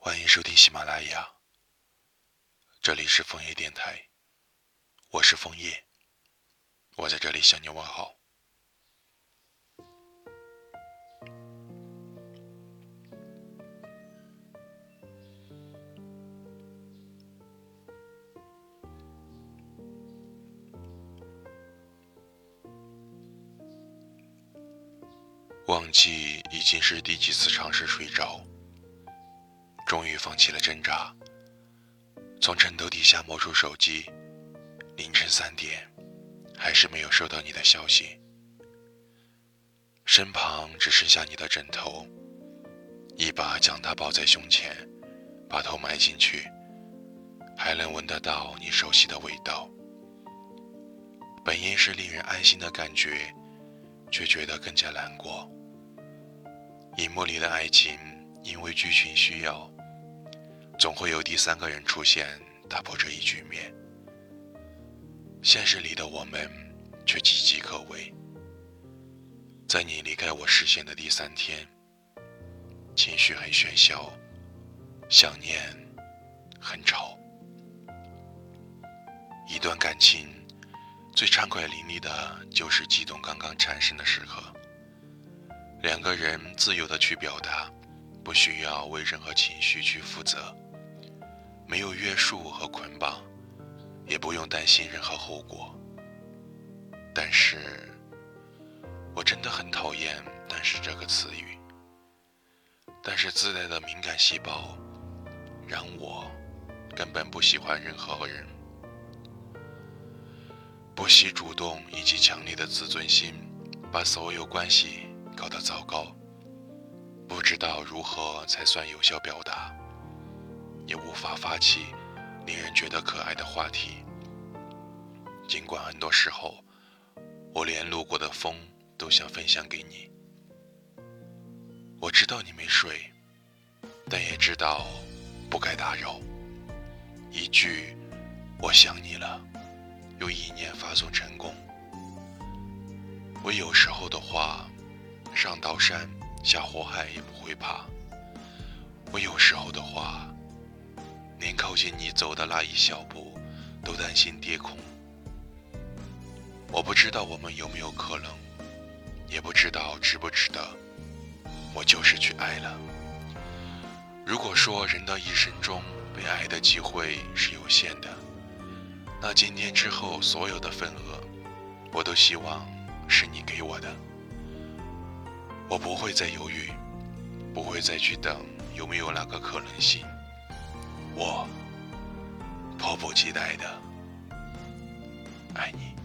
欢迎收听喜马拉雅，这里是枫叶电台，我是枫叶，我在这里向你问好。忘记已经是第几次尝试睡着，终于放弃了挣扎，从枕头底下摸出手机，凌晨三点，还是没有收到你的消息，身旁只剩下你的枕头，一把将它抱在胸前，把头埋进去，还能闻得到你熟悉的味道，本应是令人安心的感觉，却觉得更加难过。荧幕里的爱情，因为剧情需要，总会有第三个人出现，打破这一局面。现实里的我们却岌岌可危。在你离开我视线的第三天，情绪很喧嚣，想念很吵。一段感情最畅快淋漓的，就是悸动刚刚产生的时刻。两个人自由的去表达，不需要为任何情绪去负责，没有约束和捆绑，也不用担心任何后果。但是，我真的很讨厌“但是”这个词语。但是自带的敏感细胞，让我根本不喜欢任何人。不惜主动以及强烈的自尊心，把所有关系。搞得糟糕，不知道如何才算有效表达，也无法发起令人觉得可爱的话题。尽管很多时候，我连路过的风都想分享给你。我知道你没睡，但也知道不该打扰。一句“我想你了”，用意念发送成功。我有时候的话。上刀山下火海也不会怕。我有时候的话，连靠近你走的那一小步都担心跌空。我不知道我们有没有可能，也不知道值不值得。我就是去爱了。如果说人的一生中被爱的机会是有限的，那今天之后所有的份额，我都希望是你给我的。我不会再犹豫，不会再去等有没有那个可能性。我迫不及待的爱你。